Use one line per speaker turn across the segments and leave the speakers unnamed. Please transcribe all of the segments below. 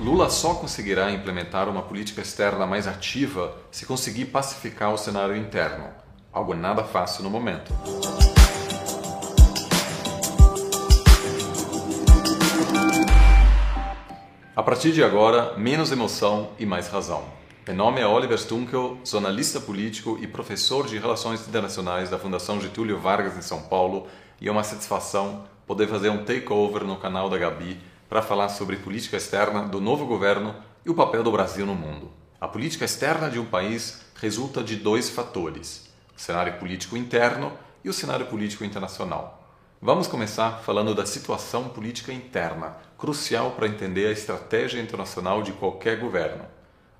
Lula só conseguirá implementar uma política externa mais ativa se conseguir pacificar o cenário interno, algo nada fácil no momento. A partir de agora, menos emoção e mais razão. Meu nome é Oliver Stunkel, jornalista político e professor de Relações Internacionais da Fundação Getúlio Vargas em São Paulo, e é uma satisfação poder fazer um takeover no canal da Gabi para falar sobre política externa do novo governo e o papel do Brasil no mundo. A política externa de um país resulta de dois fatores: o cenário político interno e o cenário político internacional. Vamos começar falando da situação política interna, crucial para entender a estratégia internacional de qualquer governo.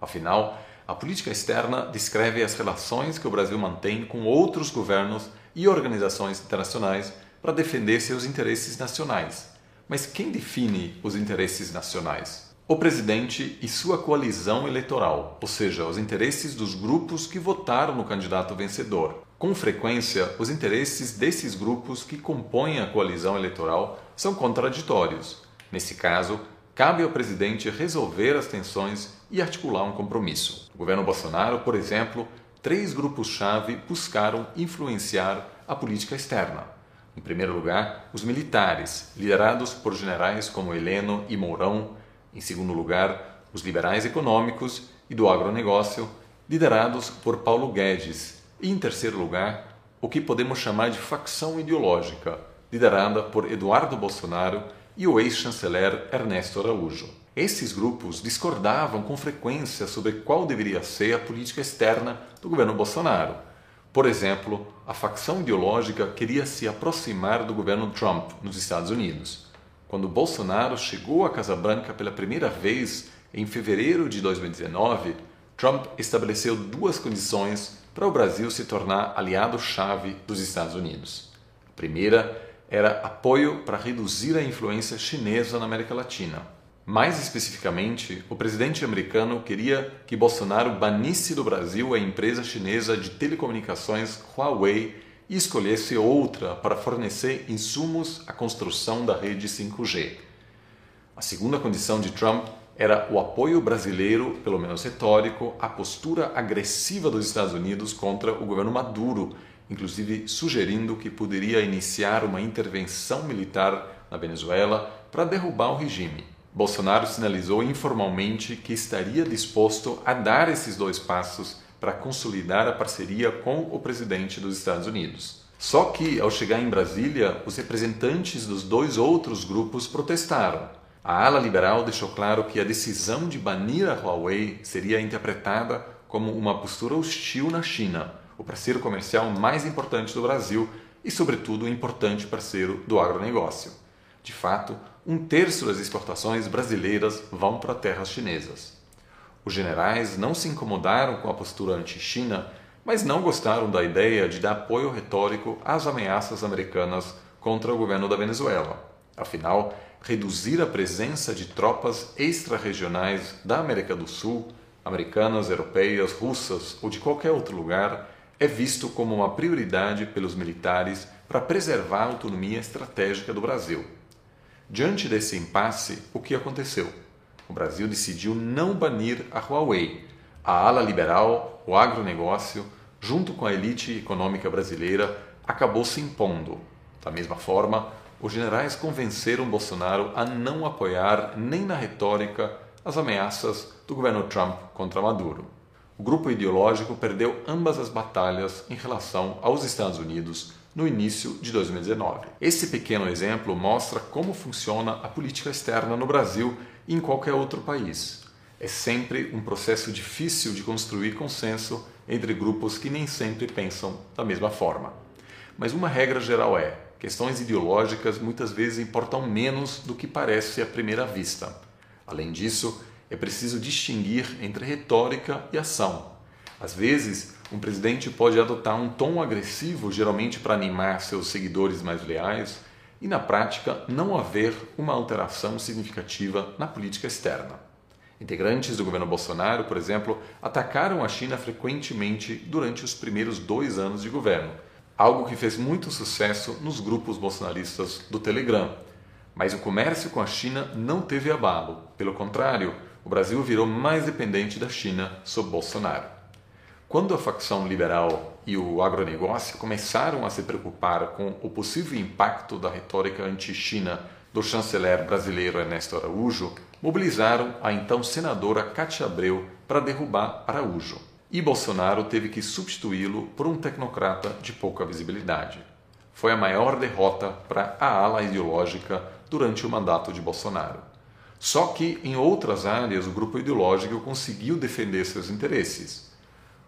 Afinal, a política externa descreve as relações que o Brasil mantém com outros governos e organizações internacionais para defender seus interesses nacionais. Mas quem define os interesses nacionais? O presidente e sua coalizão eleitoral, ou seja, os interesses dos grupos que votaram no candidato vencedor. Com frequência, os interesses desses grupos que compõem a coalizão eleitoral são contraditórios. Nesse caso, cabe ao presidente resolver as tensões e articular um compromisso. O governo Bolsonaro, por exemplo, três grupos-chave buscaram influenciar a política externa. Em primeiro lugar, os militares, liderados por generais como Heleno e Mourão. Em segundo lugar, os liberais econômicos e do agronegócio, liderados por Paulo Guedes. E em terceiro lugar, o que podemos chamar de facção ideológica, liderada por Eduardo Bolsonaro e o ex-chanceler Ernesto Araújo. Esses grupos discordavam com frequência sobre qual deveria ser a política externa do governo Bolsonaro por exemplo, a facção ideológica queria se aproximar do governo Trump nos Estados Unidos. Quando Bolsonaro chegou à Casa Branca pela primeira vez em fevereiro de 2019, Trump estabeleceu duas condições para o Brasil se tornar aliado-chave dos Estados Unidos. A primeira era apoio para reduzir a influência chinesa na América Latina. Mais especificamente, o presidente americano queria que Bolsonaro banisse do Brasil a empresa chinesa de telecomunicações Huawei e escolhesse outra para fornecer insumos à construção da rede 5G. A segunda condição de Trump era o apoio brasileiro, pelo menos retórico, à postura agressiva dos Estados Unidos contra o governo Maduro, inclusive sugerindo que poderia iniciar uma intervenção militar na Venezuela para derrubar o regime. Bolsonaro sinalizou informalmente que estaria disposto a dar esses dois passos para consolidar a parceria com o presidente dos Estados Unidos. Só que, ao chegar em Brasília, os representantes dos dois outros grupos protestaram. A ala liberal deixou claro que a decisão de banir a Huawei seria interpretada como uma postura hostil na China, o parceiro comercial mais importante do Brasil e, sobretudo, importante parceiro do agronegócio. De fato, um terço das exportações brasileiras vão para terras chinesas. Os generais não se incomodaram com a postura anti-China, mas não gostaram da ideia de dar apoio retórico às ameaças americanas contra o governo da Venezuela. Afinal, reduzir a presença de tropas extra-regionais da América do Sul, americanas, europeias, russas ou de qualquer outro lugar, é visto como uma prioridade pelos militares para preservar a autonomia estratégica do Brasil. Diante desse impasse, o que aconteceu? O Brasil decidiu não banir a Huawei. A ala liberal, o agronegócio, junto com a elite econômica brasileira, acabou se impondo. Da mesma forma, os generais convenceram Bolsonaro a não apoiar nem na retórica as ameaças do governo Trump contra Maduro. O grupo ideológico perdeu ambas as batalhas em relação aos Estados Unidos no início de 2019. Esse pequeno exemplo mostra como funciona a política externa no Brasil e em qualquer outro país. É sempre um processo difícil de construir consenso entre grupos que nem sempre pensam da mesma forma. Mas uma regra geral é: questões ideológicas muitas vezes importam menos do que parece à primeira vista. Além disso, é preciso distinguir entre retórica e ação. Às vezes, um presidente pode adotar um tom agressivo, geralmente para animar seus seguidores mais leais, e na prática não haver uma alteração significativa na política externa. Integrantes do governo Bolsonaro, por exemplo, atacaram a China frequentemente durante os primeiros dois anos de governo, algo que fez muito sucesso nos grupos bolsonaristas do Telegram. Mas o comércio com a China não teve abalo. Pelo contrário, o Brasil virou mais dependente da China sob Bolsonaro. Quando a facção liberal e o agronegócio começaram a se preocupar com o possível impacto da retórica anti-China do chanceler brasileiro Ernesto Araújo, mobilizaram a então senadora Cátia Abreu para derrubar Araújo. E Bolsonaro teve que substituí-lo por um tecnocrata de pouca visibilidade. Foi a maior derrota para a ala ideológica durante o mandato de Bolsonaro. Só que em outras áreas o grupo ideológico conseguiu defender seus interesses.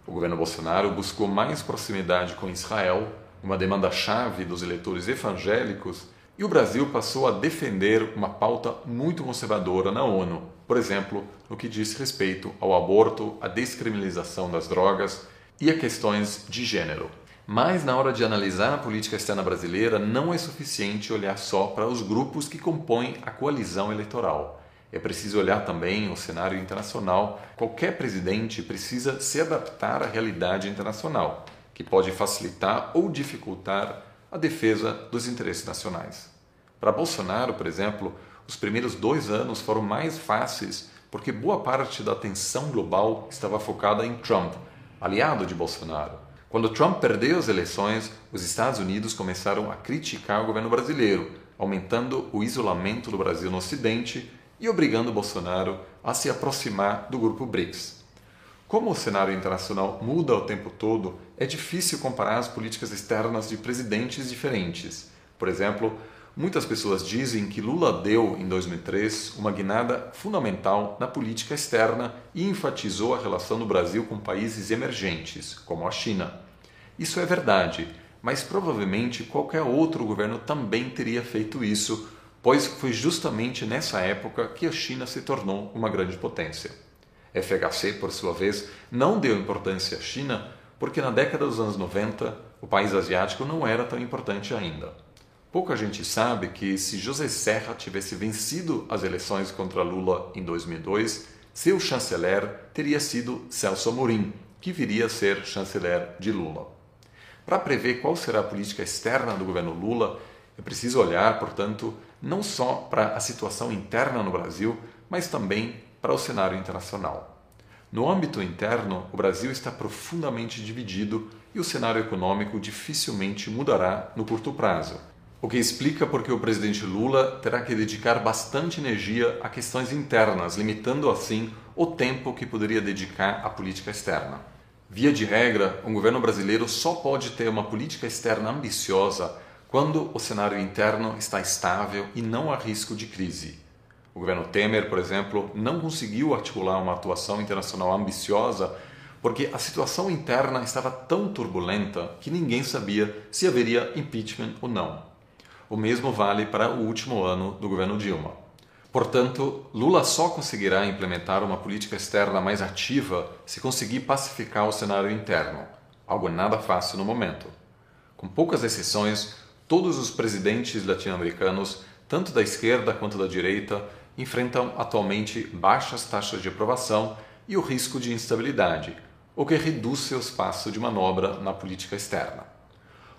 O governo Bolsonaro buscou mais proximidade com Israel, uma demanda-chave dos eleitores evangélicos e o Brasil passou a defender uma pauta muito conservadora na ONU, por exemplo, no que diz respeito ao aborto, à descriminalização das drogas e a questões de gênero. Mas na hora de analisar a política externa brasileira, não é suficiente olhar só para os grupos que compõem a coalizão eleitoral. É preciso olhar também o cenário internacional. Qualquer presidente precisa se adaptar à realidade internacional, que pode facilitar ou dificultar a defesa dos interesses nacionais. Para Bolsonaro, por exemplo, os primeiros dois anos foram mais fáceis porque boa parte da atenção global estava focada em Trump, aliado de Bolsonaro. Quando Trump perdeu as eleições, os Estados Unidos começaram a criticar o governo brasileiro, aumentando o isolamento do Brasil no Ocidente e obrigando Bolsonaro a se aproximar do grupo BRICS. Como o cenário internacional muda o tempo todo, é difícil comparar as políticas externas de presidentes diferentes. Por exemplo, muitas pessoas dizem que Lula deu, em 2003, uma guinada fundamental na política externa e enfatizou a relação do Brasil com países emergentes, como a China. Isso é verdade, mas provavelmente qualquer outro governo também teria feito isso, pois foi justamente nessa época que a China se tornou uma grande potência. FHC, por sua vez, não deu importância à China porque na década dos anos 90 o país asiático não era tão importante ainda. Pouca gente sabe que se José Serra tivesse vencido as eleições contra Lula em 2002, seu chanceler teria sido Celso Amorim, que viria a ser chanceler de Lula. Para prever qual será a política externa do governo Lula, é preciso olhar, portanto, não só para a situação interna no Brasil, mas também para o cenário internacional. No âmbito interno, o Brasil está profundamente dividido e o cenário econômico dificilmente mudará no curto prazo, o que explica porque o presidente Lula terá que dedicar bastante energia a questões internas, limitando assim o tempo que poderia dedicar à política externa. Via de regra, um governo brasileiro só pode ter uma política externa ambiciosa quando o cenário interno está estável e não há risco de crise. O governo Temer, por exemplo, não conseguiu articular uma atuação internacional ambiciosa porque a situação interna estava tão turbulenta que ninguém sabia se haveria impeachment ou não. O mesmo vale para o último ano do governo Dilma. Portanto, Lula só conseguirá implementar uma política externa mais ativa se conseguir pacificar o cenário interno, algo nada fácil no momento. Com poucas exceções, todos os presidentes latino-americanos, tanto da esquerda quanto da direita, enfrentam atualmente baixas taxas de aprovação e o risco de instabilidade, o que reduz seu espaço de manobra na política externa.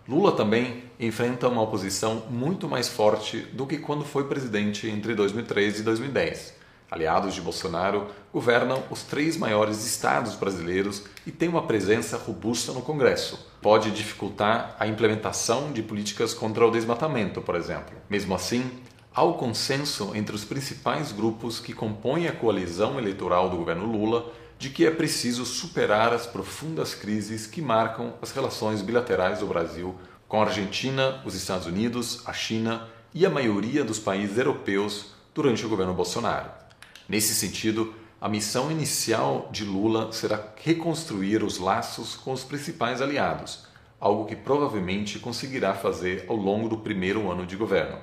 Lula também enfrenta uma oposição muito mais forte do que quando foi presidente entre 2003 e 2010. Aliados de Bolsonaro governam os três maiores estados brasileiros e têm uma presença robusta no Congresso. Pode dificultar a implementação de políticas contra o desmatamento, por exemplo. Mesmo assim, há o consenso entre os principais grupos que compõem a coalizão eleitoral do governo Lula de que é preciso superar as profundas crises que marcam as relações bilaterais do Brasil com a Argentina, os Estados Unidos, a China e a maioria dos países europeus durante o governo Bolsonaro. Nesse sentido, a missão inicial de Lula será reconstruir os laços com os principais aliados, algo que provavelmente conseguirá fazer ao longo do primeiro ano de governo.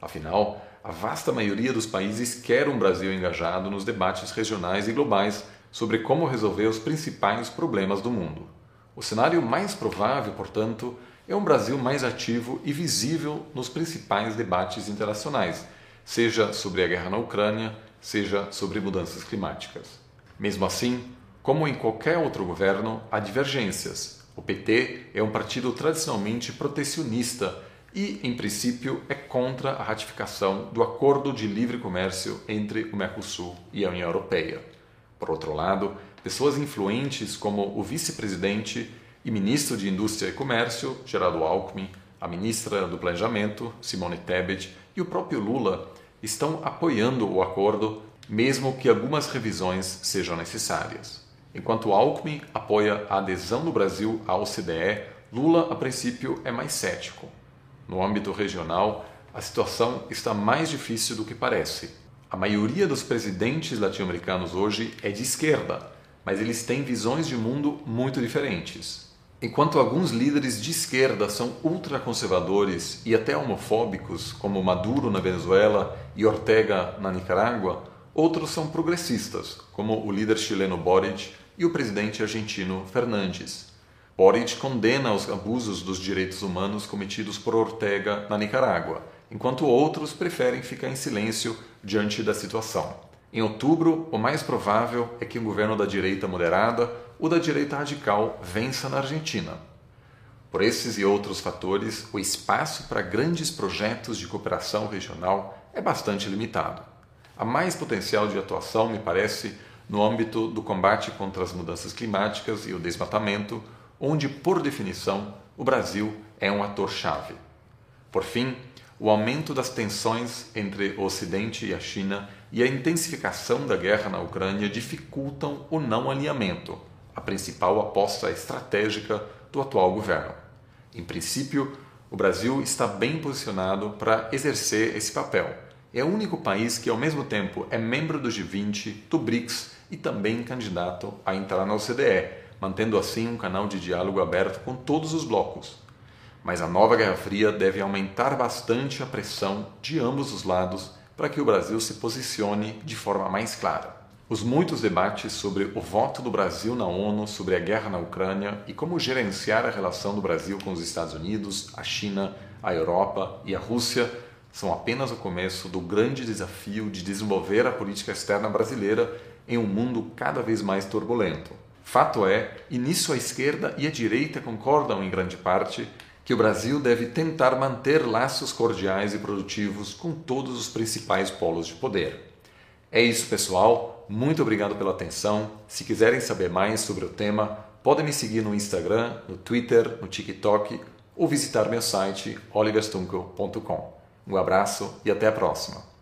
Afinal, a vasta maioria dos países quer um Brasil engajado nos debates regionais e globais sobre como resolver os principais problemas do mundo. O cenário mais provável, portanto, é um Brasil mais ativo e visível nos principais debates internacionais, seja sobre a guerra na Ucrânia, seja sobre mudanças climáticas. Mesmo assim, como em qualquer outro governo, há divergências. O PT é um partido tradicionalmente protecionista e, em princípio, é contra a ratificação do Acordo de Livre Comércio entre o Mercosul e a União Europeia. Por outro lado, pessoas influentes como o vice-presidente e ministro de Indústria e Comércio, Geraldo Alckmin, a ministra do Planejamento, Simone Tebet, e o próprio Lula estão apoiando o acordo, mesmo que algumas revisões sejam necessárias. Enquanto Alckmin apoia a adesão do Brasil à OCDE, Lula, a princípio, é mais cético. No âmbito regional, a situação está mais difícil do que parece. A maioria dos presidentes latino-americanos hoje é de esquerda, mas eles têm visões de mundo muito diferentes. Enquanto alguns líderes de esquerda são ultraconservadores e até homofóbicos, como Maduro na Venezuela e Ortega na Nicarágua, outros são progressistas, como o líder chileno Boric e o presidente argentino Fernandes. Boric condena os abusos dos direitos humanos cometidos por Ortega na Nicarágua, enquanto outros preferem ficar em silêncio diante da situação. Em outubro, o mais provável é que um governo da direita moderada ou da direita radical vença na Argentina. Por esses e outros fatores, o espaço para grandes projetos de cooperação regional é bastante limitado. Há mais potencial de atuação, me parece, no âmbito do combate contra as mudanças climáticas e o desmatamento, onde, por definição, o Brasil é um ator-chave. Por fim, o aumento das tensões entre o Ocidente e a China e a intensificação da guerra na Ucrânia dificultam o não alinhamento, a principal aposta estratégica do atual governo. Em princípio, o Brasil está bem posicionado para exercer esse papel. É o único país que, ao mesmo tempo, é membro do G20, do BRICS e também candidato a entrar na OCDE, mantendo assim um canal de diálogo aberto com todos os blocos. Mas a nova Guerra Fria deve aumentar bastante a pressão de ambos os lados para que o Brasil se posicione de forma mais clara. Os muitos debates sobre o voto do Brasil na ONU sobre a guerra na Ucrânia e como gerenciar a relação do Brasil com os Estados Unidos, a China, a Europa e a Rússia são apenas o começo do grande desafio de desenvolver a política externa brasileira em um mundo cada vez mais turbulento. Fato é, e nisso a esquerda e a direita concordam em grande parte, que o Brasil deve tentar manter laços cordiais e produtivos com todos os principais polos de poder. É isso, pessoal. Muito obrigado pela atenção. Se quiserem saber mais sobre o tema, podem me seguir no Instagram, no Twitter, no TikTok ou visitar meu site oliverstunkel.com. Um abraço e até a próxima.